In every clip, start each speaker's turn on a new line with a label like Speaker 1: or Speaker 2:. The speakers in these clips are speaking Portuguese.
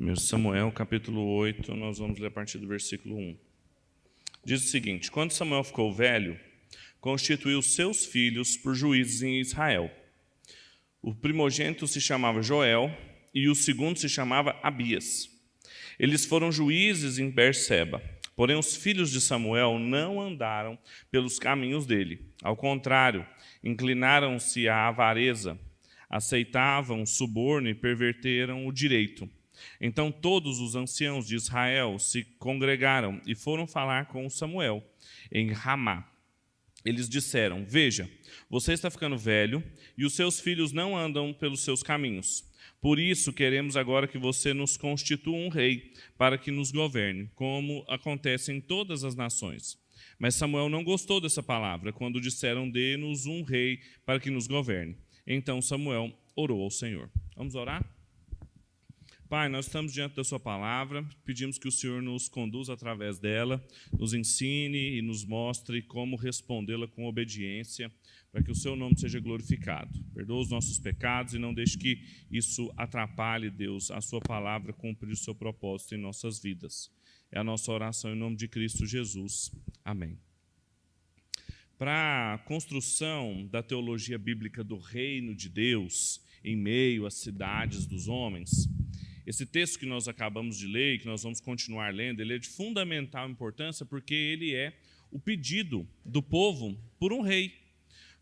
Speaker 1: 1 Samuel, capítulo 8, nós vamos ler a partir do versículo 1. Diz o seguinte: Quando Samuel ficou velho, constituiu seus filhos por juízes em Israel. O primogênito se chamava Joel e o segundo se chamava Abias. Eles foram juízes em Berseba. Porém, os filhos de Samuel não andaram pelos caminhos dele. Ao contrário, inclinaram-se à avareza, aceitavam suborno e perverteram o direito. Então todos os anciãos de Israel se congregaram e foram falar com Samuel em Ramá. Eles disseram: Veja, você está ficando velho e os seus filhos não andam pelos seus caminhos. Por isso queremos agora que você nos constitua um rei para que nos governe, como acontece em todas as nações. Mas Samuel não gostou dessa palavra quando disseram: Dê-nos um rei para que nos governe. Então Samuel orou ao Senhor. Vamos orar? Pai, nós estamos diante da Sua palavra, pedimos que o Senhor nos conduza através dela, nos ensine e nos mostre como respondê-la com obediência, para que o Seu nome seja glorificado. Perdoa os nossos pecados e não deixe que isso atrapalhe, Deus, a Sua palavra cumprir o seu propósito em nossas vidas. É a nossa oração em nome de Cristo Jesus. Amém. Para a construção da teologia bíblica do reino de Deus em meio às cidades dos homens, esse texto que nós acabamos de ler e que nós vamos continuar lendo, ele é de fundamental importância porque ele é o pedido do povo por um rei,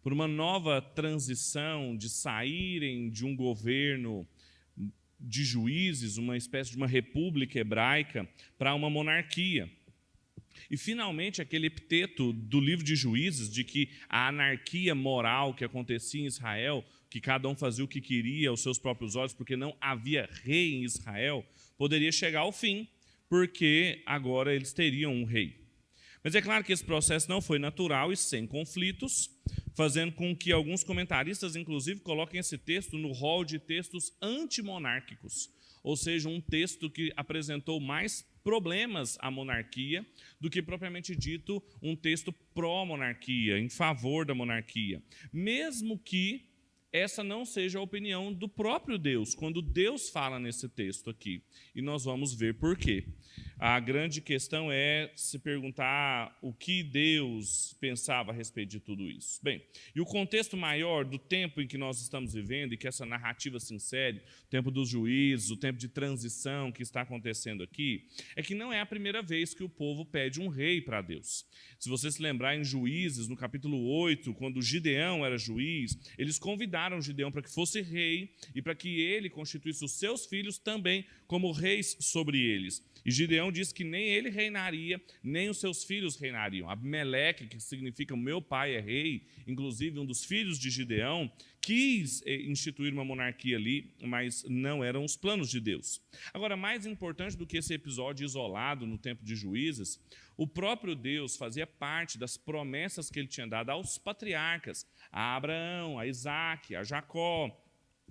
Speaker 1: por uma nova transição de saírem de um governo de juízes, uma espécie de uma república hebraica, para uma monarquia. E, finalmente, aquele epiteto do livro de Juízes, de que a anarquia moral que acontecia em Israel que cada um fazia o que queria aos seus próprios olhos, porque não havia rei em Israel, poderia chegar ao fim, porque agora eles teriam um rei. Mas é claro que esse processo não foi natural e sem conflitos, fazendo com que alguns comentaristas, inclusive, coloquem esse texto no rol de textos antimonárquicos, ou seja, um texto que apresentou mais problemas à monarquia do que propriamente dito um texto pró-monarquia, em favor da monarquia. Mesmo que essa não seja a opinião do próprio Deus, quando Deus fala nesse texto aqui. E nós vamos ver por quê. A grande questão é se perguntar o que Deus pensava a respeito de tudo isso. Bem, e o contexto maior do tempo em que nós estamos vivendo e que essa narrativa se insere, o tempo dos juízes, o tempo de transição que está acontecendo aqui, é que não é a primeira vez que o povo pede um rei para Deus. Se você se lembrar em Juízes, no capítulo 8, quando Gideão era juiz, eles convidaram Gideão para que fosse rei e para que ele constituísse os seus filhos também como reis sobre eles. E Gideão disse que nem ele reinaria, nem os seus filhos reinariam. Abimeleque, que significa meu pai é rei, inclusive um dos filhos de Gideão, quis eh, instituir uma monarquia ali, mas não eram os planos de Deus. Agora, mais importante do que esse episódio isolado no tempo de juízes, o próprio Deus fazia parte das promessas que ele tinha dado aos patriarcas, a Abraão, a Isaac, a Jacó,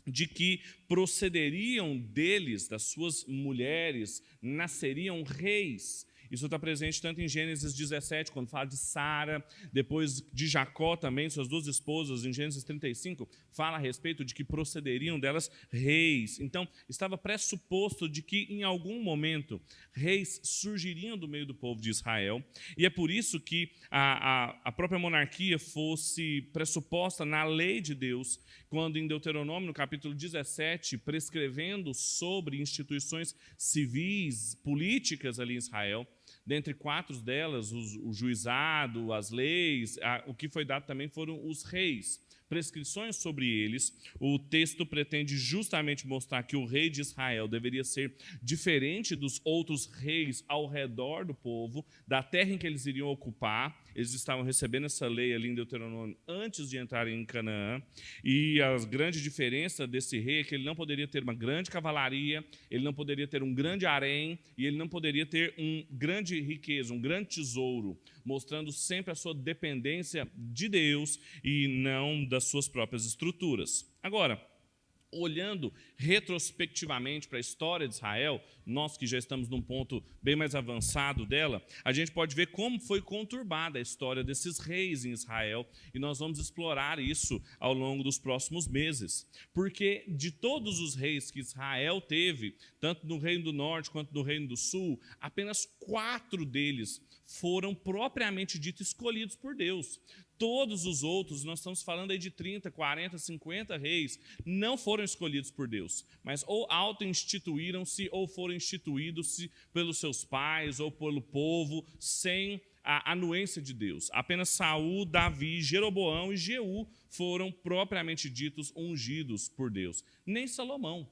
Speaker 1: de que procederiam deles, das suas mulheres, nasceriam reis. Isso está presente tanto em Gênesis 17, quando fala de Sara, depois de Jacó também, suas duas esposas, em Gênesis 35, fala a respeito de que procederiam delas reis. Então, estava pressuposto de que em algum momento reis surgiriam do meio do povo de Israel, e é por isso que a, a, a própria monarquia fosse pressuposta na lei de Deus, quando em Deuteronômio, no capítulo 17, prescrevendo sobre instituições civis, políticas ali em Israel, dentre quatro delas, o, o juizado, as leis, a, o que foi dado também foram os reis prescrições sobre eles, o texto pretende justamente mostrar que o rei de Israel deveria ser diferente dos outros reis ao redor do povo, da terra em que eles iriam ocupar. Eles estavam recebendo essa lei ali em Deuteronômio antes de entrarem em Canaã. E a grande diferença desse rei é que ele não poderia ter uma grande cavalaria, ele não poderia ter um grande harém e ele não poderia ter um grande riqueza, um grande tesouro mostrando sempre a sua dependência de Deus e não das suas próprias estruturas. Agora, olhando retrospectivamente para a história de Israel, nós que já estamos num ponto bem mais avançado dela, a gente pode ver como foi conturbada a história desses reis em Israel, e nós vamos explorar isso ao longo dos próximos meses. Porque de todos os reis que Israel teve, tanto no Reino do Norte quanto no Reino do Sul, apenas quatro deles foram propriamente dito escolhidos por Deus. Todos os outros, nós estamos falando aí de 30, 40, 50 reis, não foram escolhidos por Deus, mas ou auto-instituíram-se ou foram instituídos pelos seus pais ou pelo povo, sem a anuência de Deus. Apenas Saul, Davi, Jeroboão e Jeú foram propriamente ditos ungidos por Deus. Nem Salomão,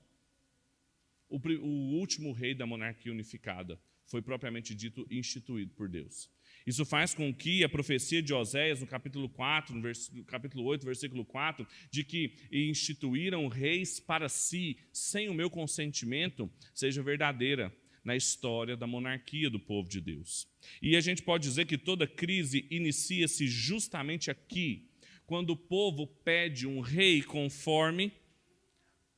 Speaker 1: o, o último rei da monarquia unificada, foi propriamente dito instituído por Deus. Isso faz com que a profecia de Oséias, no capítulo 4, no, no capítulo 8, versículo 4, de que instituíram reis para si, sem o meu consentimento, seja verdadeira na história da monarquia do povo de Deus. E a gente pode dizer que toda crise inicia-se justamente aqui, quando o povo pede um rei conforme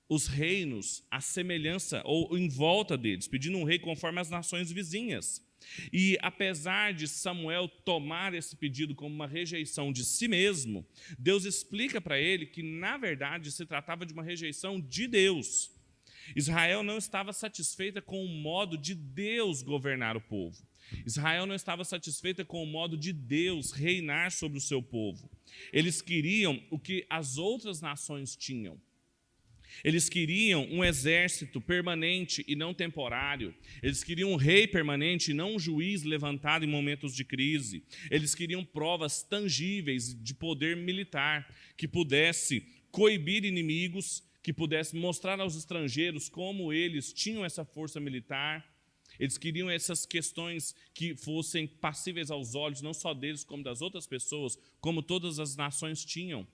Speaker 1: os reinos, a semelhança ou em volta deles, pedindo um rei conforme as nações vizinhas. E apesar de Samuel tomar esse pedido como uma rejeição de si mesmo, Deus explica para ele que, na verdade, se tratava de uma rejeição de Deus. Israel não estava satisfeita com o modo de Deus governar o povo. Israel não estava satisfeita com o modo de Deus reinar sobre o seu povo. Eles queriam o que as outras nações tinham. Eles queriam um exército permanente e não temporário. Eles queriam um rei permanente e não um juiz levantado em momentos de crise. Eles queriam provas tangíveis de poder militar que pudesse coibir inimigos, que pudesse mostrar aos estrangeiros como eles tinham essa força militar. Eles queriam essas questões que fossem passíveis aos olhos, não só deles, como das outras pessoas, como todas as nações tinham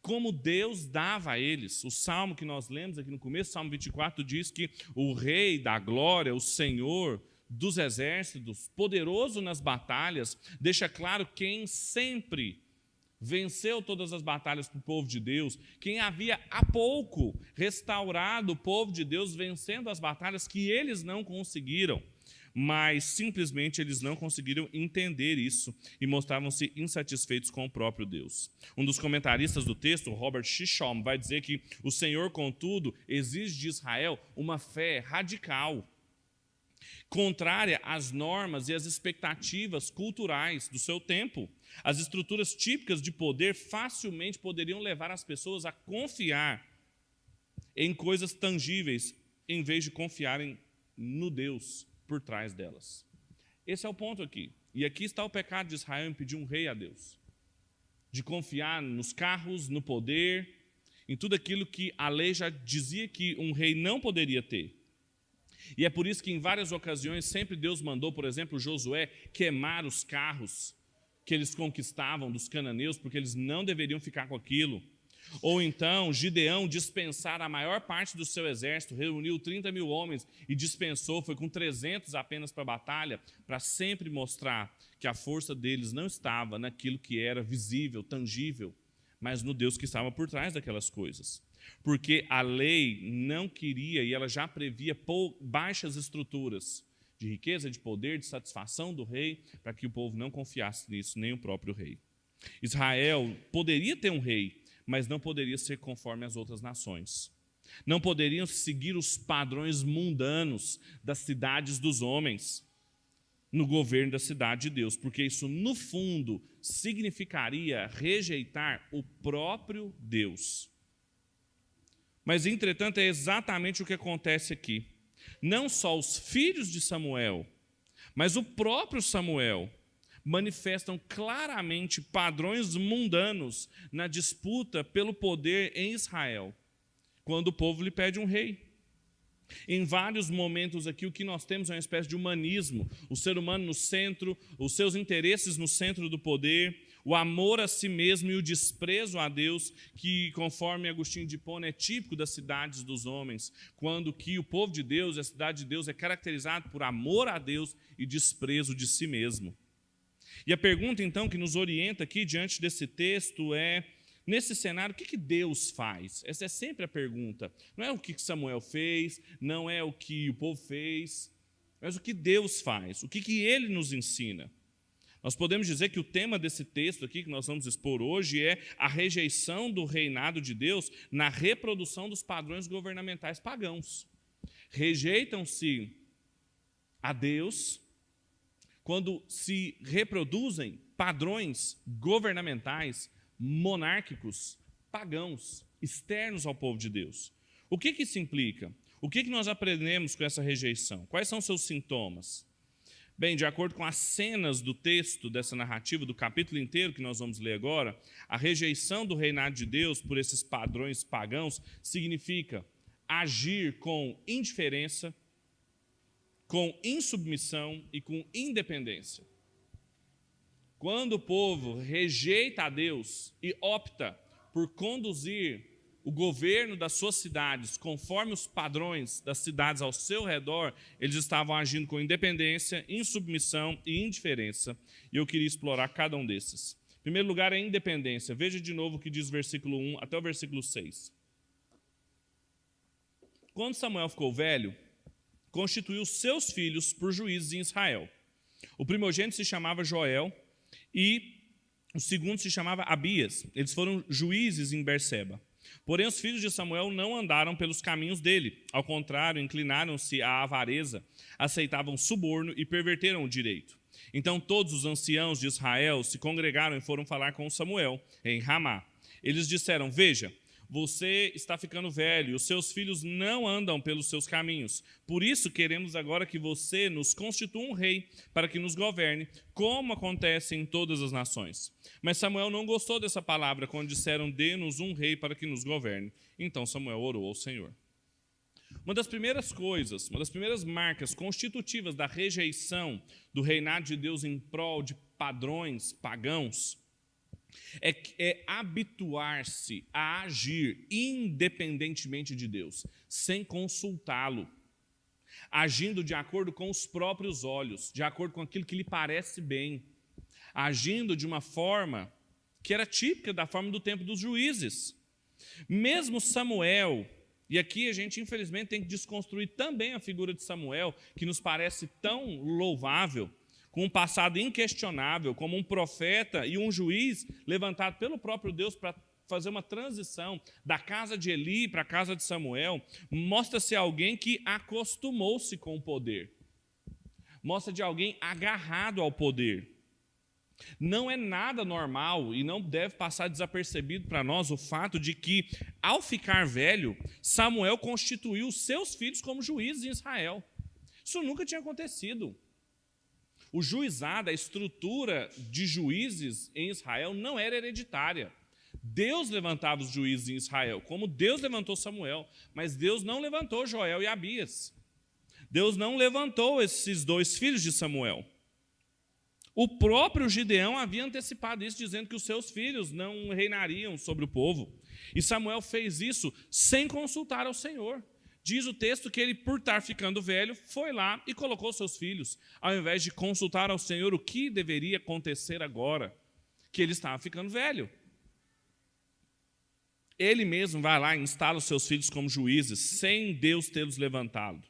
Speaker 1: como Deus dava a eles. O salmo que nós lemos aqui no começo, Salmo 24, diz que o Rei da glória, o Senhor dos exércitos, poderoso nas batalhas, deixa claro quem sempre venceu todas as batalhas para o povo de Deus, quem havia há pouco restaurado o povo de Deus vencendo as batalhas que eles não conseguiram mas simplesmente eles não conseguiram entender isso e mostravam-se insatisfeitos com o próprio Deus. Um dos comentaristas do texto, Robert Shishom, vai dizer que o Senhor, contudo, exige de Israel uma fé radical, contrária às normas e às expectativas culturais do seu tempo. As estruturas típicas de poder facilmente poderiam levar as pessoas a confiar em coisas tangíveis em vez de confiarem no Deus por trás delas. Esse é o ponto aqui. E aqui está o pecado de Israel em pedir um rei a Deus. De confiar nos carros, no poder, em tudo aquilo que a lei já dizia que um rei não poderia ter. E é por isso que em várias ocasiões sempre Deus mandou, por exemplo, Josué queimar os carros que eles conquistavam dos cananeus, porque eles não deveriam ficar com aquilo. Ou então, Gideão dispensar a maior parte do seu exército, reuniu 30 mil homens e dispensou, foi com 300 apenas para a batalha, para sempre mostrar que a força deles não estava naquilo que era visível, tangível, mas no Deus que estava por trás daquelas coisas. Porque a lei não queria e ela já previa baixas estruturas de riqueza, de poder, de satisfação do rei, para que o povo não confiasse nisso, nem o próprio rei. Israel poderia ter um rei, mas não poderia ser conforme as outras nações. Não poderiam seguir os padrões mundanos das cidades dos homens no governo da cidade de Deus, porque isso, no fundo, significaria rejeitar o próprio Deus. Mas, entretanto, é exatamente o que acontece aqui. Não só os filhos de Samuel, mas o próprio Samuel manifestam claramente padrões mundanos na disputa pelo poder em Israel, quando o povo lhe pede um rei. Em vários momentos aqui, o que nós temos é uma espécie de humanismo, o ser humano no centro, os seus interesses no centro do poder, o amor a si mesmo e o desprezo a Deus, que, conforme Agostinho de Hipona, é típico das cidades dos homens, quando que o povo de Deus, a cidade de Deus, é caracterizado por amor a Deus e desprezo de si mesmo. E a pergunta, então, que nos orienta aqui diante desse texto é: nesse cenário, o que, que Deus faz? Essa é sempre a pergunta. Não é o que Samuel fez, não é o que o povo fez, mas o que Deus faz, o que, que ele nos ensina. Nós podemos dizer que o tema desse texto aqui que nós vamos expor hoje é a rejeição do reinado de Deus na reprodução dos padrões governamentais pagãos. Rejeitam-se a Deus quando se reproduzem padrões governamentais, monárquicos, pagãos, externos ao povo de Deus. O que, que isso implica? O que, que nós aprendemos com essa rejeição? Quais são seus sintomas? Bem, de acordo com as cenas do texto dessa narrativa, do capítulo inteiro que nós vamos ler agora, a rejeição do reinado de Deus por esses padrões pagãos significa agir com indiferença, com insubmissão e com independência. Quando o povo rejeita a Deus e opta por conduzir o governo das suas cidades, conforme os padrões das cidades ao seu redor, eles estavam agindo com independência, insubmissão e indiferença. E eu queria explorar cada um desses. Em primeiro lugar, a independência. Veja de novo o que diz o versículo 1 até o versículo 6. Quando Samuel ficou velho, constituiu seus filhos por juízes em Israel. O primogênito se chamava Joel e o segundo se chamava Abias. Eles foram juízes em Berseba. Porém, os filhos de Samuel não andaram pelos caminhos dele. Ao contrário, inclinaram-se à avareza, aceitavam suborno e perverteram o direito. Então todos os anciãos de Israel se congregaram e foram falar com Samuel em Ramá. Eles disseram: Veja, você está ficando velho, os seus filhos não andam pelos seus caminhos. Por isso queremos agora que você nos constitua um rei para que nos governe, como acontece em todas as nações. Mas Samuel não gostou dessa palavra quando disseram: Dê-nos um rei para que nos governe. Então Samuel orou ao Senhor. Uma das primeiras coisas, uma das primeiras marcas constitutivas da rejeição do reinado de Deus em prol de padrões pagãos é, é habituar-se a agir independentemente de Deus, sem consultá-lo, agindo de acordo com os próprios olhos, de acordo com aquilo que lhe parece bem, agindo de uma forma que era típica da forma do tempo dos juízes. Mesmo Samuel, e aqui a gente infelizmente tem que desconstruir também a figura de Samuel, que nos parece tão louvável, com um passado inquestionável, como um profeta e um juiz levantado pelo próprio Deus para fazer uma transição da casa de Eli para a casa de Samuel, mostra-se alguém que acostumou-se com o poder. Mostra de alguém agarrado ao poder. Não é nada normal e não deve passar desapercebido para nós o fato de que, ao ficar velho, Samuel constituiu seus filhos como juízes em Israel. Isso nunca tinha acontecido. O juizado, a estrutura de juízes em Israel não era hereditária. Deus levantava os juízes em Israel, como Deus levantou Samuel, mas Deus não levantou Joel e Abias. Deus não levantou esses dois filhos de Samuel. O próprio Gideão havia antecipado isso, dizendo que os seus filhos não reinariam sobre o povo. E Samuel fez isso sem consultar ao Senhor. Diz o texto que ele, por estar ficando velho, foi lá e colocou seus filhos, ao invés de consultar ao Senhor o que deveria acontecer agora, que ele estava ficando velho. Ele mesmo vai lá e instala os seus filhos como juízes, sem Deus tê-los levantado.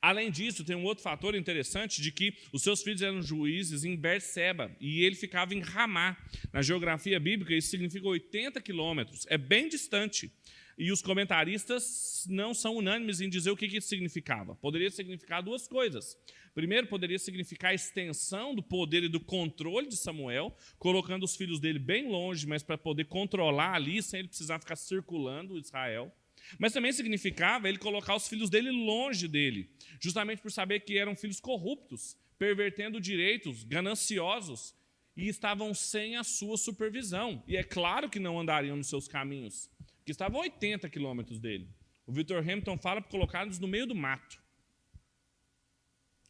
Speaker 1: Além disso, tem um outro fator interessante de que os seus filhos eram juízes em Berseba e ele ficava em Ramá. Na geografia bíblica, isso significa 80 quilômetros, é bem distante. E os comentaristas não são unânimes em dizer o que isso significava. Poderia significar duas coisas. Primeiro, poderia significar a extensão do poder e do controle de Samuel, colocando os filhos dele bem longe, mas para poder controlar ali, sem ele precisar ficar circulando Israel. Mas também significava ele colocar os filhos dele longe dele, justamente por saber que eram filhos corruptos, pervertendo direitos, gananciosos, e estavam sem a sua supervisão. E é claro que não andariam nos seus caminhos que estavam a 80 quilômetros dele. O Victor Hamilton fala para colocá-los no meio do mato.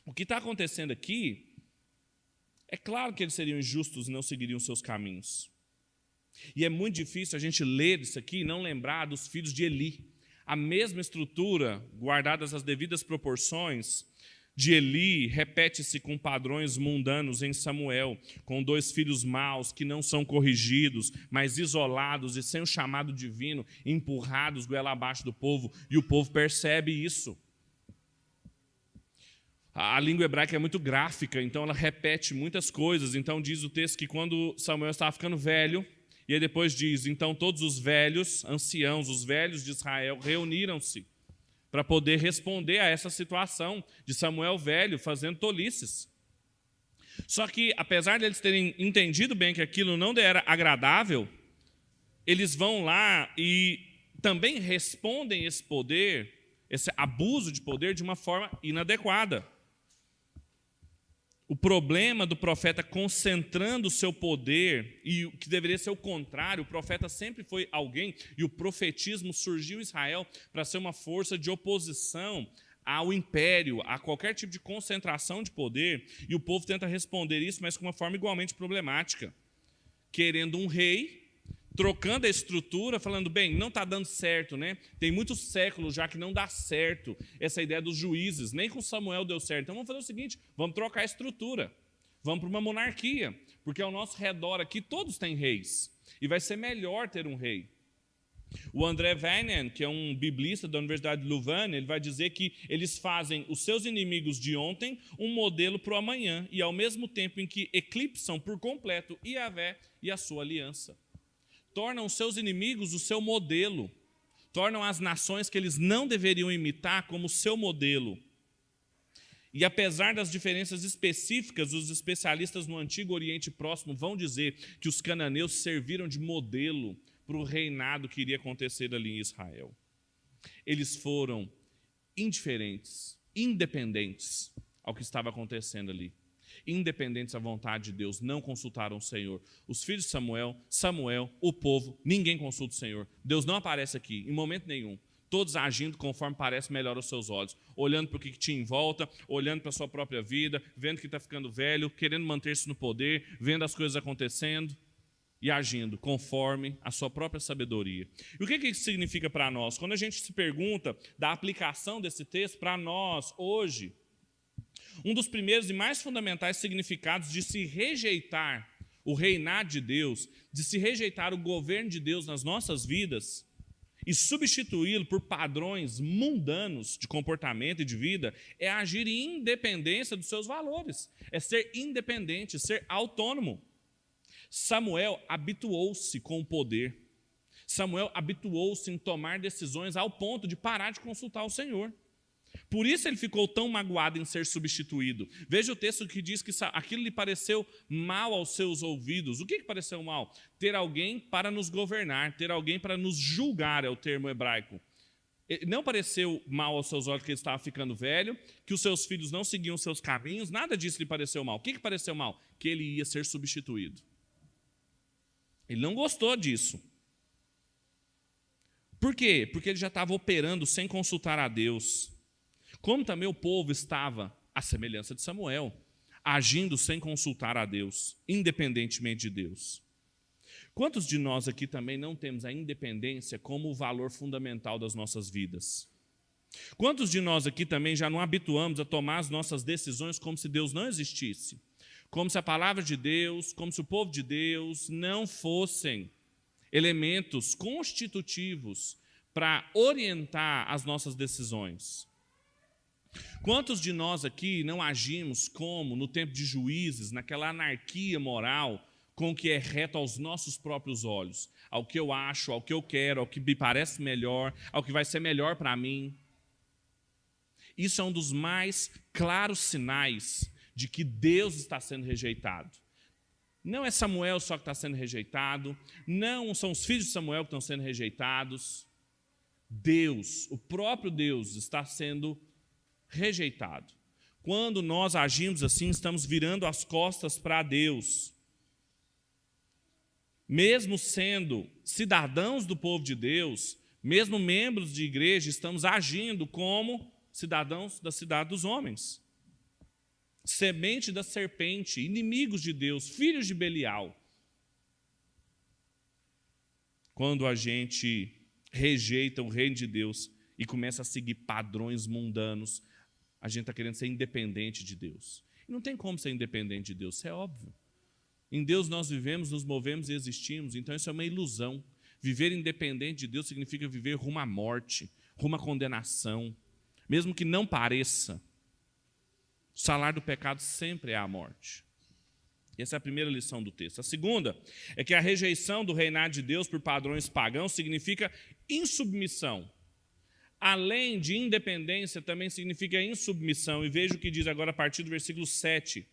Speaker 1: O que está acontecendo aqui, é claro que eles seriam injustos e não seguiriam seus caminhos. E é muito difícil a gente ler isso aqui e não lembrar dos filhos de Eli. A mesma estrutura, guardadas as devidas proporções, de Eli repete-se com padrões mundanos em Samuel, com dois filhos maus que não são corrigidos, mas isolados e sem o chamado divino, empurrados goela abaixo do povo, e o povo percebe isso. A língua hebraica é muito gráfica, então ela repete muitas coisas. Então diz o texto que quando Samuel estava ficando velho, e aí depois diz: então todos os velhos, anciãos, os velhos de Israel reuniram-se para poder responder a essa situação de Samuel velho fazendo tolices. Só que, apesar deles terem entendido bem que aquilo não era agradável, eles vão lá e também respondem esse poder, esse abuso de poder, de uma forma inadequada. O problema do profeta concentrando o seu poder, e o que deveria ser o contrário, o profeta sempre foi alguém, e o profetismo surgiu em Israel para ser uma força de oposição ao império, a qualquer tipo de concentração de poder, e o povo tenta responder isso, mas com uma forma igualmente problemática. Querendo um rei trocando a estrutura, falando, bem, não está dando certo, né? Tem muitos séculos já que não dá certo essa ideia dos juízes, nem com Samuel deu certo. Então vamos fazer o seguinte: vamos trocar a estrutura, vamos para uma monarquia, porque ao nosso redor aqui todos têm reis, e vai ser melhor ter um rei. O André Weinen, que é um biblista da Universidade de Louvain, ele vai dizer que eles fazem os seus inimigos de ontem um modelo para o amanhã, e ao mesmo tempo em que eclipsam por completo Iavé e a sua aliança tornam seus inimigos o seu modelo, tornam as nações que eles não deveriam imitar como seu modelo. E apesar das diferenças específicas, os especialistas no Antigo Oriente Próximo vão dizer que os cananeus serviram de modelo para o reinado que iria acontecer ali em Israel. Eles foram indiferentes, independentes ao que estava acontecendo ali independentes da vontade de Deus, não consultaram o Senhor. Os filhos de Samuel, Samuel, o povo, ninguém consulta o Senhor. Deus não aparece aqui, em momento nenhum. Todos agindo conforme parece melhor aos seus olhos, olhando para o que tinha em volta, olhando para a sua própria vida, vendo que está ficando velho, querendo manter-se no poder, vendo as coisas acontecendo e agindo conforme a sua própria sabedoria. E o que isso significa para nós? Quando a gente se pergunta da aplicação desse texto para nós hoje, um dos primeiros e mais fundamentais significados de se rejeitar o reinado de Deus, de se rejeitar o governo de Deus nas nossas vidas e substituí-lo por padrões mundanos de comportamento e de vida, é agir em independência dos seus valores, é ser independente, ser autônomo. Samuel habituou-se com o poder. Samuel habituou-se em tomar decisões ao ponto de parar de consultar o Senhor. Por isso ele ficou tão magoado em ser substituído. Veja o texto que diz que aquilo lhe pareceu mal aos seus ouvidos. O que, que pareceu mal? Ter alguém para nos governar, ter alguém para nos julgar, é o termo hebraico. Não pareceu mal aos seus olhos que ele estava ficando velho, que os seus filhos não seguiam seus caminhos, nada disso lhe pareceu mal. O que, que pareceu mal? Que ele ia ser substituído. Ele não gostou disso. Por quê? Porque ele já estava operando sem consultar a Deus. Como também o povo estava à semelhança de Samuel, agindo sem consultar a Deus, independentemente de Deus. Quantos de nós aqui também não temos a independência como o valor fundamental das nossas vidas? Quantos de nós aqui também já não habituamos a tomar as nossas decisões como se Deus não existisse? Como se a palavra de Deus, como se o povo de Deus não fossem elementos constitutivos para orientar as nossas decisões? Quantos de nós aqui não agimos como no tempo de juízes, naquela anarquia moral, com o que é reto aos nossos próprios olhos, ao que eu acho, ao que eu quero, ao que me parece melhor, ao que vai ser melhor para mim? Isso é um dos mais claros sinais de que Deus está sendo rejeitado. Não é Samuel só que está sendo rejeitado, não são os filhos de Samuel que estão sendo rejeitados. Deus, o próprio Deus, está sendo rejeitado rejeitado. Quando nós agimos assim, estamos virando as costas para Deus. Mesmo sendo cidadãos do povo de Deus, mesmo membros de igreja, estamos agindo como cidadãos da cidade dos homens. Semente da serpente, inimigos de Deus, filhos de Belial. Quando a gente rejeita o reino de Deus e começa a seguir padrões mundanos, a gente está querendo ser independente de Deus. E não tem como ser independente de Deus, isso é óbvio. Em Deus nós vivemos, nos movemos e existimos, então isso é uma ilusão. Viver independente de Deus significa viver rumo à morte, rumo à condenação, mesmo que não pareça. O salário do pecado sempre é a morte. Essa é a primeira lição do texto. A segunda é que a rejeição do reinado de Deus por padrões pagãos significa insubmissão. Além de independência, também significa insubmissão. E veja o que diz agora a partir do versículo 7.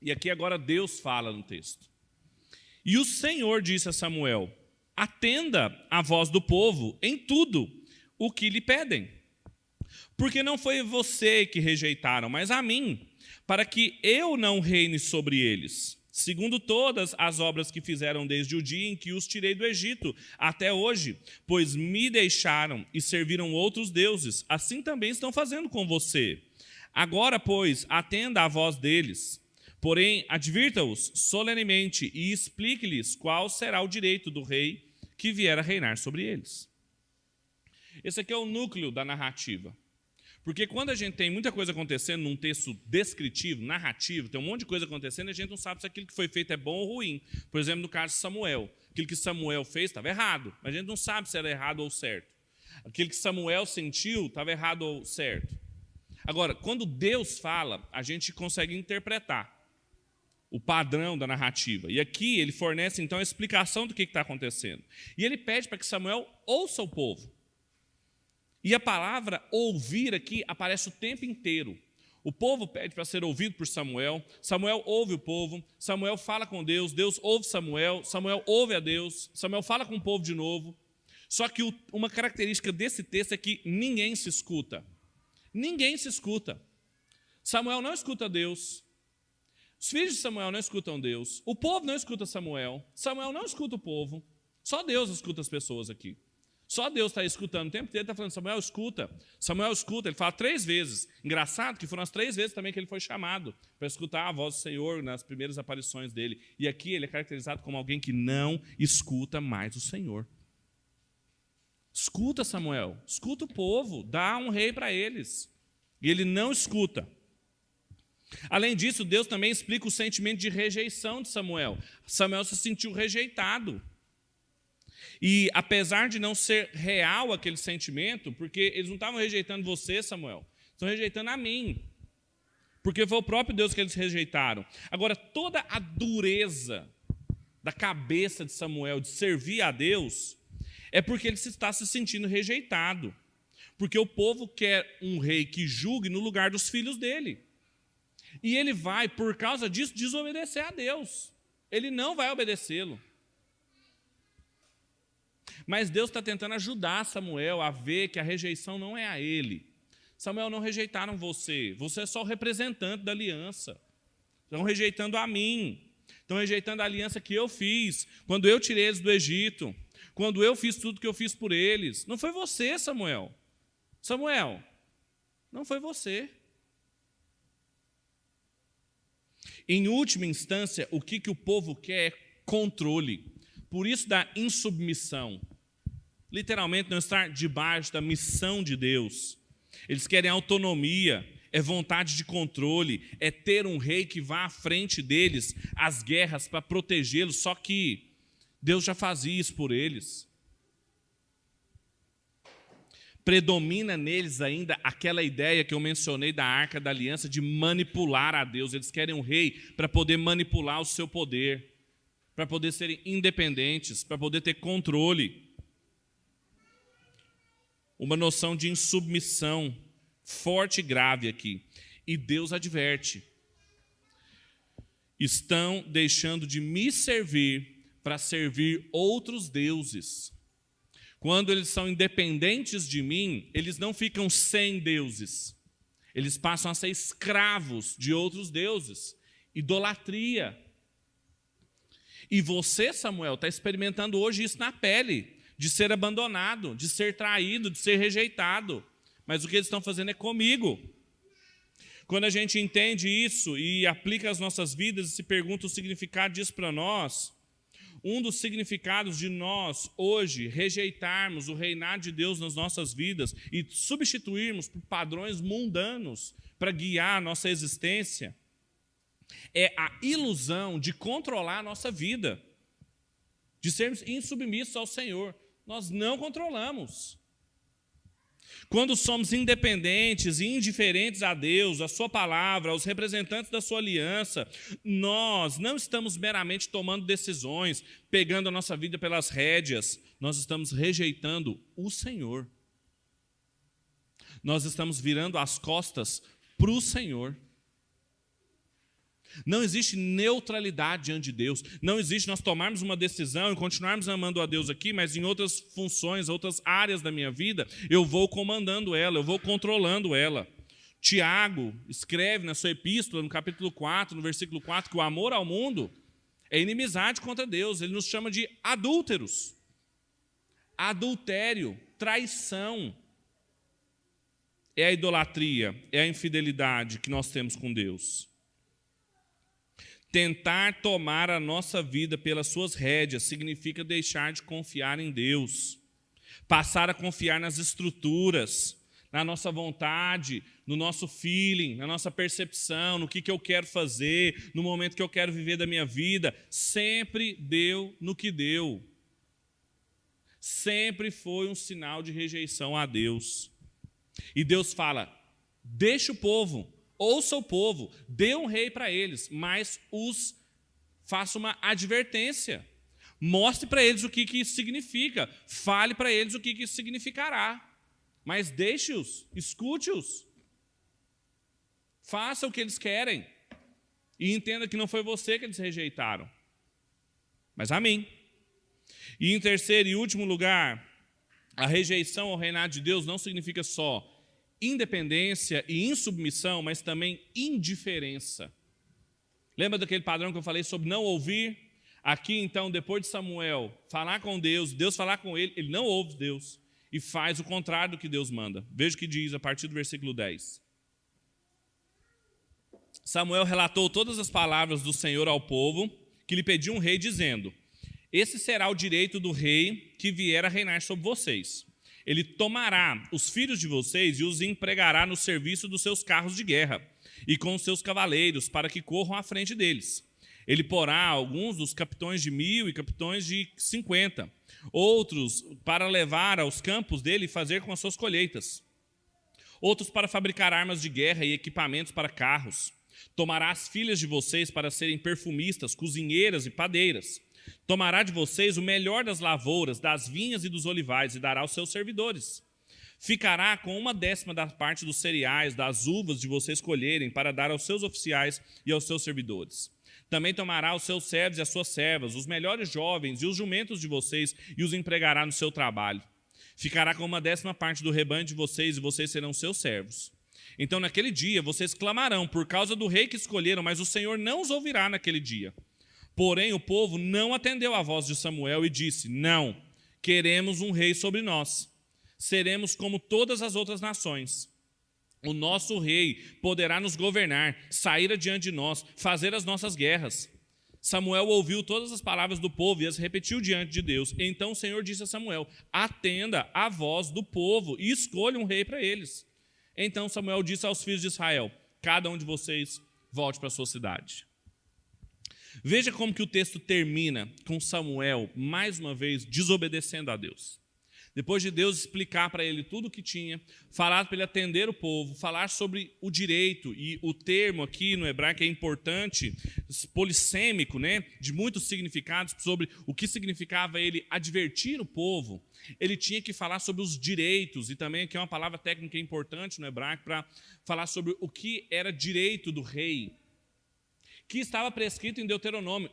Speaker 1: E aqui agora Deus fala no texto. E o Senhor disse a Samuel: Atenda à voz do povo em tudo o que lhe pedem. Porque não foi você que rejeitaram, mas a mim, para que eu não reine sobre eles, segundo todas as obras que fizeram desde o dia em que os tirei do Egito até hoje, pois me deixaram e serviram outros deuses, assim também estão fazendo com você. Agora, pois, atenda à voz deles. Porém, advirta-os solenemente e explique-lhes qual será o direito do rei que vier a reinar sobre eles. Esse aqui é o núcleo da narrativa. Porque quando a gente tem muita coisa acontecendo num texto descritivo, narrativo, tem um monte de coisa acontecendo, a gente não sabe se aquilo que foi feito é bom ou ruim. Por exemplo, no caso de Samuel. Aquilo que Samuel fez estava errado, mas a gente não sabe se era errado ou certo. Aquilo que Samuel sentiu estava errado ou certo. Agora, quando Deus fala, a gente consegue interpretar o padrão da narrativa. E aqui ele fornece então a explicação do que está acontecendo. E ele pede para que Samuel ouça o povo. E a palavra ouvir aqui aparece o tempo inteiro. O povo pede para ser ouvido por Samuel, Samuel ouve o povo, Samuel fala com Deus, Deus ouve Samuel, Samuel ouve a Deus, Samuel fala com o povo de novo. Só que uma característica desse texto é que ninguém se escuta. Ninguém se escuta. Samuel não escuta Deus. Os filhos de Samuel não escutam Deus. O povo não escuta Samuel. Samuel não escuta o povo. Só Deus escuta as pessoas aqui. Só Deus está escutando o tempo inteiro, está falando, Samuel, escuta. Samuel escuta, ele fala três vezes. Engraçado que foram as três vezes também que ele foi chamado para escutar a voz do Senhor nas primeiras aparições dele. E aqui ele é caracterizado como alguém que não escuta mais o Senhor. Escuta, Samuel, escuta o povo, dá um rei para eles. E ele não escuta. Além disso, Deus também explica o sentimento de rejeição de Samuel. Samuel se sentiu rejeitado. E apesar de não ser real aquele sentimento, porque eles não estavam rejeitando você, Samuel, estão rejeitando a mim. Porque foi o próprio Deus que eles rejeitaram. Agora, toda a dureza da cabeça de Samuel de servir a Deus é porque ele está se sentindo rejeitado. Porque o povo quer um rei que julgue no lugar dos filhos dele. E ele vai, por causa disso, desobedecer a Deus. Ele não vai obedecê-lo. Mas Deus está tentando ajudar Samuel a ver que a rejeição não é a ele. Samuel, não rejeitaram você, você é só o representante da aliança. Estão rejeitando a mim, estão rejeitando a aliança que eu fiz, quando eu tirei eles do Egito, quando eu fiz tudo que eu fiz por eles. Não foi você, Samuel. Samuel, não foi você. Em última instância, o que, que o povo quer é controle. Por isso da insubmissão. Literalmente não estar debaixo da missão de Deus. Eles querem autonomia, é vontade de controle, é ter um rei que vá à frente deles, as guerras para protegê-los, só que Deus já fazia isso por eles. Predomina neles ainda aquela ideia que eu mencionei da arca da aliança de manipular a Deus. Eles querem um rei para poder manipular o seu poder para poder serem independentes, para poder ter controle. Uma noção de insubmissão forte e grave aqui. E Deus adverte: estão deixando de me servir para servir outros deuses. Quando eles são independentes de mim, eles não ficam sem deuses. Eles passam a ser escravos de outros deuses. Idolatria. E você, Samuel, está experimentando hoje isso na pele, de ser abandonado, de ser traído, de ser rejeitado. Mas o que eles estão fazendo é comigo. Quando a gente entende isso e aplica as nossas vidas e se pergunta o significado disso para nós, um dos significados de nós hoje rejeitarmos o reinado de Deus nas nossas vidas e substituirmos por padrões mundanos para guiar a nossa existência é a ilusão de controlar a nossa vida, de sermos insubmissos ao Senhor. Nós não controlamos. Quando somos independentes e indiferentes a Deus, a Sua palavra, aos representantes da Sua aliança, nós não estamos meramente tomando decisões, pegando a nossa vida pelas rédeas, nós estamos rejeitando o Senhor. Nós estamos virando as costas para o Senhor. Não existe neutralidade diante de Deus. Não existe nós tomarmos uma decisão e continuarmos amando a Deus aqui, mas em outras funções, outras áreas da minha vida, eu vou comandando ela, eu vou controlando ela. Tiago escreve na sua epístola, no capítulo 4, no versículo 4, que o amor ao mundo é inimizade contra Deus. Ele nos chama de adúlteros. Adultério, traição. É a idolatria, é a infidelidade que nós temos com Deus. Tentar tomar a nossa vida pelas suas rédeas significa deixar de confiar em Deus, passar a confiar nas estruturas, na nossa vontade, no nosso feeling, na nossa percepção, no que, que eu quero fazer, no momento que eu quero viver da minha vida. Sempre deu no que deu. Sempre foi um sinal de rejeição a Deus. E Deus fala: deixa o povo, ouça o povo, dê um rei para eles, mas os faça uma advertência. Mostre para eles o que, que isso significa, fale para eles o que, que isso significará. Mas deixe-os, escute-os. Faça o que eles querem. E entenda que não foi você que eles rejeitaram, mas a mim. E em terceiro e último lugar, a rejeição ao reinado de Deus não significa só independência e insubmissão, mas também indiferença. Lembra daquele padrão que eu falei sobre não ouvir? Aqui, então, depois de Samuel falar com Deus, Deus falar com ele, ele não ouve Deus e faz o contrário do que Deus manda. Veja o que diz a partir do versículo 10. Samuel relatou todas as palavras do Senhor ao povo, que lhe pediu um rei, dizendo: Esse será o direito do rei que vier a reinar sobre vocês ele tomará os filhos de vocês e os empregará no serviço dos seus carros de guerra e com os seus cavaleiros, para que corram à frente deles. Ele porá alguns dos capitões de mil e capitões de cinquenta, outros para levar aos campos dele e fazer com as suas colheitas, outros para fabricar armas de guerra e equipamentos para carros. Tomará as filhas de vocês para serem perfumistas, cozinheiras e padeiras Tomará de vocês o melhor das lavouras, das vinhas e dos olivais, e dará aos seus servidores. Ficará com uma décima da parte dos cereais, das uvas de vocês colherem, para dar aos seus oficiais e aos seus servidores. Também tomará os seus servos e as suas servas, os melhores jovens e os jumentos de vocês, e os empregará no seu trabalho. Ficará com uma décima parte do rebanho de vocês, e vocês serão seus servos. Então, naquele dia, vocês clamarão por causa do rei que escolheram, mas o Senhor não os ouvirá naquele dia. Porém, o povo não atendeu à voz de Samuel e disse: Não, queremos um rei sobre nós. Seremos como todas as outras nações. O nosso rei poderá nos governar, sair adiante de nós, fazer as nossas guerras. Samuel ouviu todas as palavras do povo e as repetiu diante de Deus. Então o Senhor disse a Samuel: Atenda à voz do povo e escolha um rei para eles. Então Samuel disse aos filhos de Israel: Cada um de vocês volte para a sua cidade. Veja como que o texto termina com Samuel, mais uma vez, desobedecendo a Deus. Depois de Deus explicar para ele tudo o que tinha, falar para ele atender o povo, falar sobre o direito, e o termo aqui no hebraico é importante, polissêmico, né, de muitos significados, sobre o que significava ele advertir o povo. Ele tinha que falar sobre os direitos, e também aqui é uma palavra técnica importante no hebraico para falar sobre o que era direito do rei, que estava prescrito em Deuteronômio.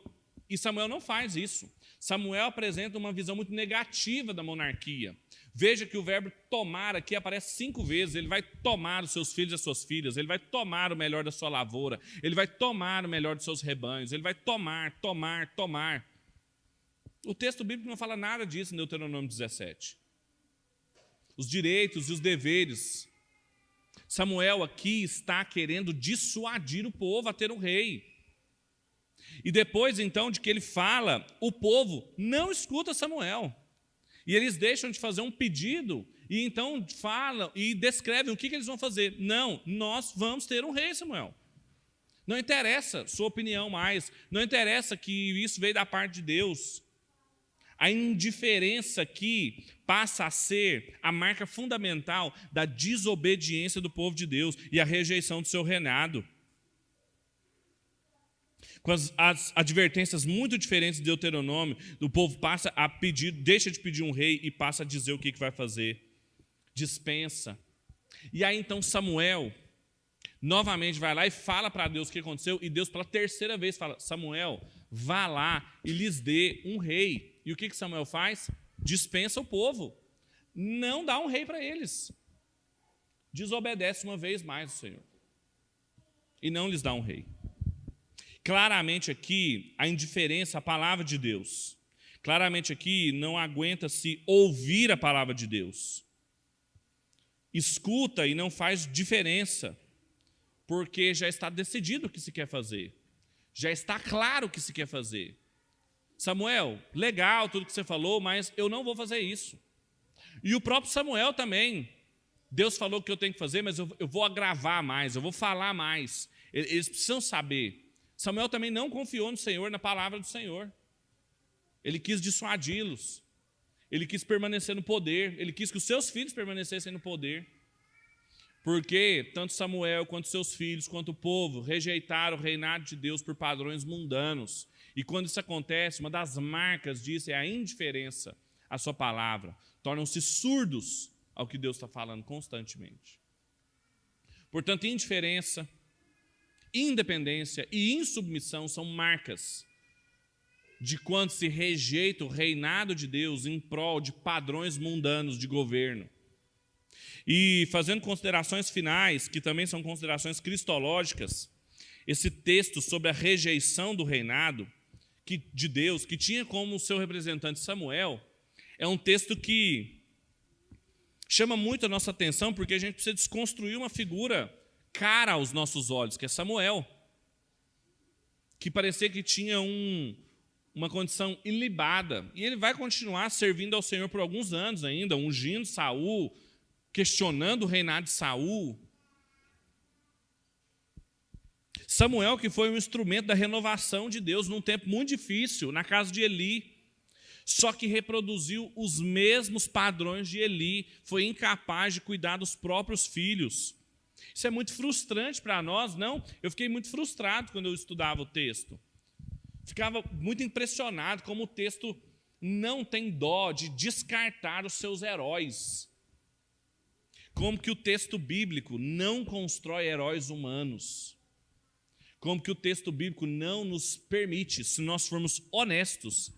Speaker 1: E Samuel não faz isso. Samuel apresenta uma visão muito negativa da monarquia. Veja que o verbo tomar aqui aparece cinco vezes. Ele vai tomar os seus filhos e as suas filhas, ele vai tomar o melhor da sua lavoura, ele vai tomar o melhor dos seus rebanhos, ele vai tomar, tomar, tomar. O texto bíblico não fala nada disso em Deuteronômio 17. Os direitos e os deveres. Samuel aqui está querendo dissuadir o povo a ter um rei. E depois, então, de que ele fala, o povo não escuta Samuel. E eles deixam de fazer um pedido e então falam e descrevem o que, que eles vão fazer. Não, nós vamos ter um rei, Samuel. Não interessa sua opinião mais, não interessa que isso veio da parte de Deus. A indiferença aqui passa a ser a marca fundamental da desobediência do povo de Deus e a rejeição do seu reinado. Com as, as, advertências muito diferentes de Deuteronômio, o povo passa a pedir, deixa de pedir um rei e passa a dizer o que, que vai fazer. Dispensa. E aí então Samuel novamente vai lá e fala para Deus o que aconteceu, e Deus pela terceira vez fala: Samuel, vá lá e lhes dê um rei. E o que, que Samuel faz? Dispensa o povo. Não dá um rei para eles. Desobedece uma vez mais o Senhor. E não lhes dá um rei. Claramente aqui, a indiferença à palavra de Deus. Claramente aqui, não aguenta se ouvir a palavra de Deus. Escuta e não faz diferença, porque já está decidido o que se quer fazer. Já está claro o que se quer fazer. Samuel, legal tudo que você falou, mas eu não vou fazer isso. E o próprio Samuel também. Deus falou que eu tenho que fazer, mas eu, eu vou agravar mais, eu vou falar mais. Eles precisam saber. Samuel também não confiou no Senhor, na palavra do Senhor. Ele quis dissuadi-los. Ele quis permanecer no poder. Ele quis que os seus filhos permanecessem no poder. Porque tanto Samuel quanto seus filhos, quanto o povo, rejeitaram o reinado de Deus por padrões mundanos. E quando isso acontece, uma das marcas disso é a indiferença à sua palavra. Tornam-se surdos ao que Deus está falando constantemente. Portanto, indiferença, independência e insubmissão são marcas de quando se rejeita o reinado de Deus em prol de padrões mundanos de governo. E fazendo considerações finais, que também são considerações cristológicas, esse texto sobre a rejeição do reinado que, de Deus, que tinha como seu representante Samuel, é um texto que chama muito a nossa atenção, porque a gente precisa desconstruir uma figura cara aos nossos olhos, que é Samuel, que parecia que tinha um, uma condição ilibada, e ele vai continuar servindo ao Senhor por alguns anos ainda, ungindo Saul, questionando o reinado de Saul. Samuel, que foi um instrumento da renovação de Deus num tempo muito difícil, na casa de Eli, só que reproduziu os mesmos padrões de Eli, foi incapaz de cuidar dos próprios filhos. Isso é muito frustrante para nós, não? Eu fiquei muito frustrado quando eu estudava o texto. Ficava muito impressionado como o texto não tem dó de descartar os seus heróis. Como que o texto bíblico não constrói heróis humanos. Como que o texto bíblico não nos permite, se nós formos honestos,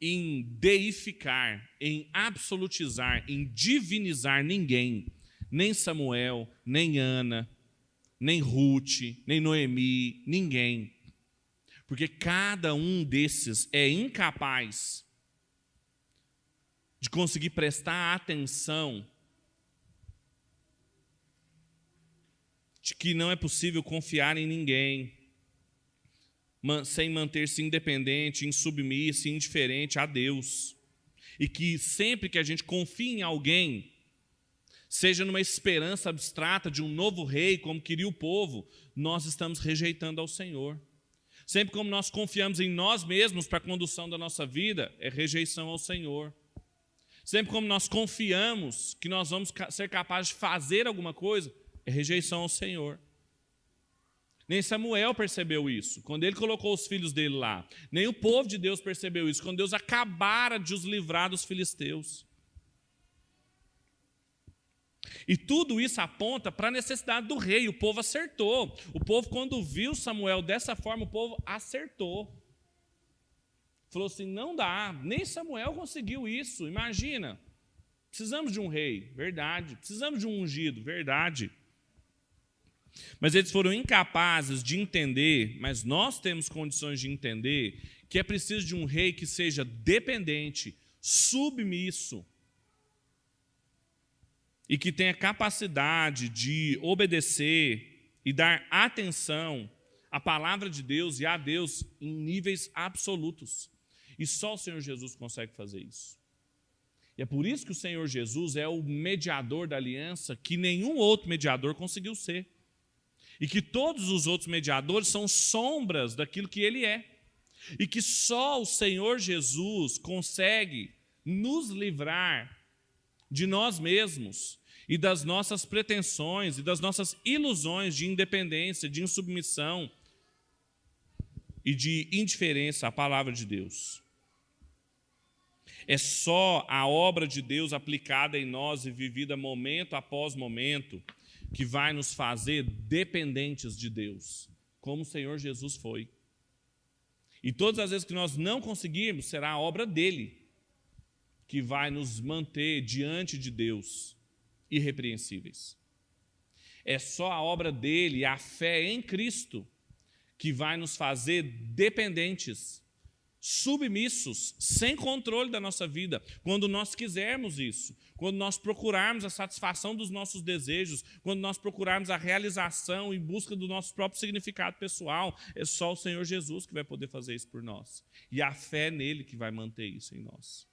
Speaker 1: em deificar, em absolutizar, em divinizar ninguém nem Samuel, nem Ana, nem Ruth, nem Noemi, ninguém. Porque cada um desses é incapaz de conseguir prestar atenção de que não é possível confiar em ninguém sem manter-se independente, insubmisso, indiferente a Deus. E que sempre que a gente confia em alguém, seja numa esperança abstrata de um novo rei, como queria o povo, nós estamos rejeitando ao Senhor. Sempre como nós confiamos em nós mesmos para a condução da nossa vida, é rejeição ao Senhor. Sempre como nós confiamos que nós vamos ser capazes de fazer alguma coisa, é rejeição ao Senhor. Nem Samuel percebeu isso, quando ele colocou os filhos dele lá. Nem o povo de Deus percebeu isso, quando Deus acabara de os livrar dos filisteus. E tudo isso aponta para a necessidade do rei. O povo acertou. O povo, quando viu Samuel dessa forma, o povo acertou. Falou assim: não dá, nem Samuel conseguiu isso. Imagina. Precisamos de um rei, verdade. Precisamos de um ungido, verdade. Mas eles foram incapazes de entender, mas nós temos condições de entender, que é preciso de um rei que seja dependente, submisso, e que tenha capacidade de obedecer e dar atenção a palavra de Deus e a Deus em níveis absolutos. E só o Senhor Jesus consegue fazer isso. E é por isso que o Senhor Jesus é o mediador da aliança que nenhum outro mediador conseguiu ser. E que todos os outros mediadores são sombras daquilo que ele é. E que só o Senhor Jesus consegue nos livrar de nós mesmos e das nossas pretensões e das nossas ilusões de independência, de insubmissão e de indiferença à palavra de Deus. É só a obra de Deus aplicada em nós e vivida momento após momento que vai nos fazer dependentes de Deus, como o Senhor Jesus foi. E todas as vezes que nós não conseguirmos, será a obra dele que vai nos manter diante de Deus irrepreensíveis. É só a obra dele, a fé em Cristo, que vai nos fazer dependentes, submissos, sem controle da nossa vida, quando nós quisermos isso, quando nós procurarmos a satisfação dos nossos desejos, quando nós procurarmos a realização em busca do nosso próprio significado pessoal, é só o Senhor Jesus que vai poder fazer isso por nós. E a fé nele que vai manter isso em nós.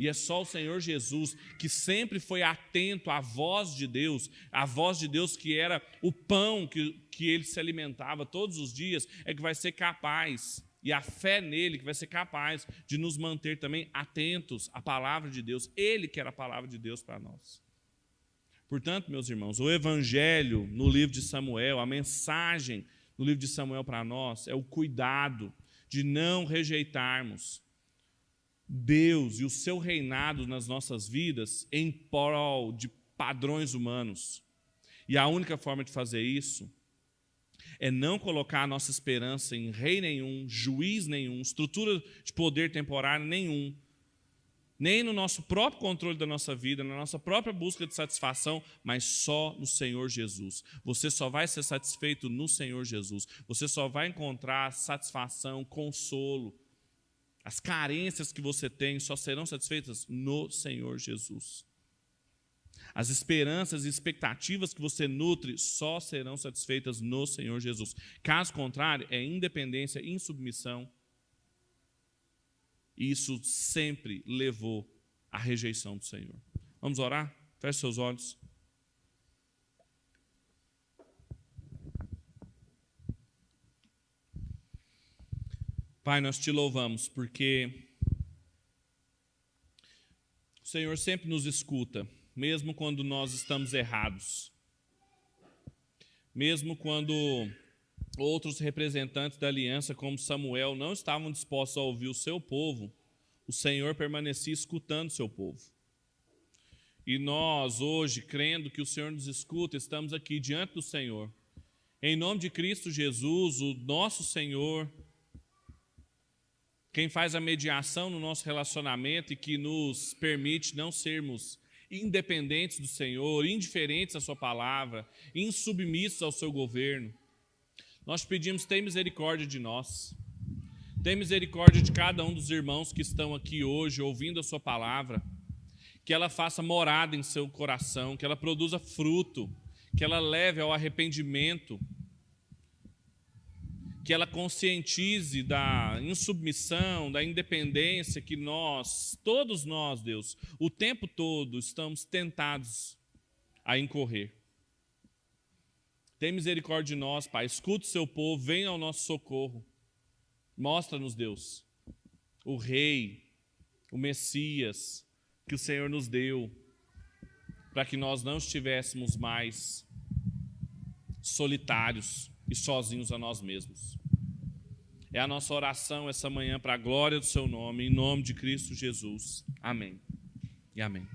Speaker 1: E é só o Senhor Jesus que sempre foi atento à voz de Deus, à voz de Deus que era o pão que, que ele se alimentava todos os dias, é que vai ser capaz, e a fé nele que vai ser capaz de nos manter também atentos à palavra de Deus. Ele que era a palavra de Deus para nós. Portanto, meus irmãos, o evangelho no livro de Samuel, a mensagem no livro de Samuel para nós é o cuidado de não rejeitarmos Deus e o seu reinado nas nossas vidas em prol de padrões humanos. E a única forma de fazer isso é não colocar a nossa esperança em rei nenhum, juiz nenhum, estrutura de poder temporário nenhum, nem no nosso próprio controle da nossa vida, na nossa própria busca de satisfação, mas só no Senhor Jesus. Você só vai ser satisfeito no Senhor Jesus. Você só vai encontrar satisfação, consolo, as carências que você tem só serão satisfeitas no Senhor Jesus. As esperanças e expectativas que você nutre só serão satisfeitas no Senhor Jesus. Caso contrário, é independência, insubmissão. E isso sempre levou à rejeição do Senhor. Vamos orar? Feche seus olhos. Pai, nós te louvamos porque o Senhor sempre nos escuta, mesmo quando nós estamos errados. Mesmo quando outros representantes da aliança, como Samuel, não estavam dispostos a ouvir o seu povo, o Senhor permanecia escutando o seu povo. E nós, hoje, crendo que o Senhor nos escuta, estamos aqui diante do Senhor. Em nome de Cristo Jesus, o nosso Senhor, quem faz a mediação no nosso relacionamento e que nos permite não sermos independentes do Senhor, indiferentes à Sua palavra, insubmissos ao seu governo. Nós pedimos, tem misericórdia de nós. Tem misericórdia de cada um dos irmãos que estão aqui hoje ouvindo a Sua palavra. Que ela faça morada em seu coração, que ela produza fruto, que ela leve ao arrependimento que ela conscientize da insubmissão, da independência que nós, todos nós, Deus, o tempo todo estamos tentados a incorrer. Tem misericórdia de nós, Pai. Escuta o seu povo, venha ao nosso socorro. Mostra-nos, Deus, o Rei, o Messias que o Senhor nos deu, para que nós não estivéssemos mais solitários e sozinhos a nós mesmos. É a nossa oração essa manhã para a glória do seu nome, em nome de Cristo Jesus. Amém. E amém.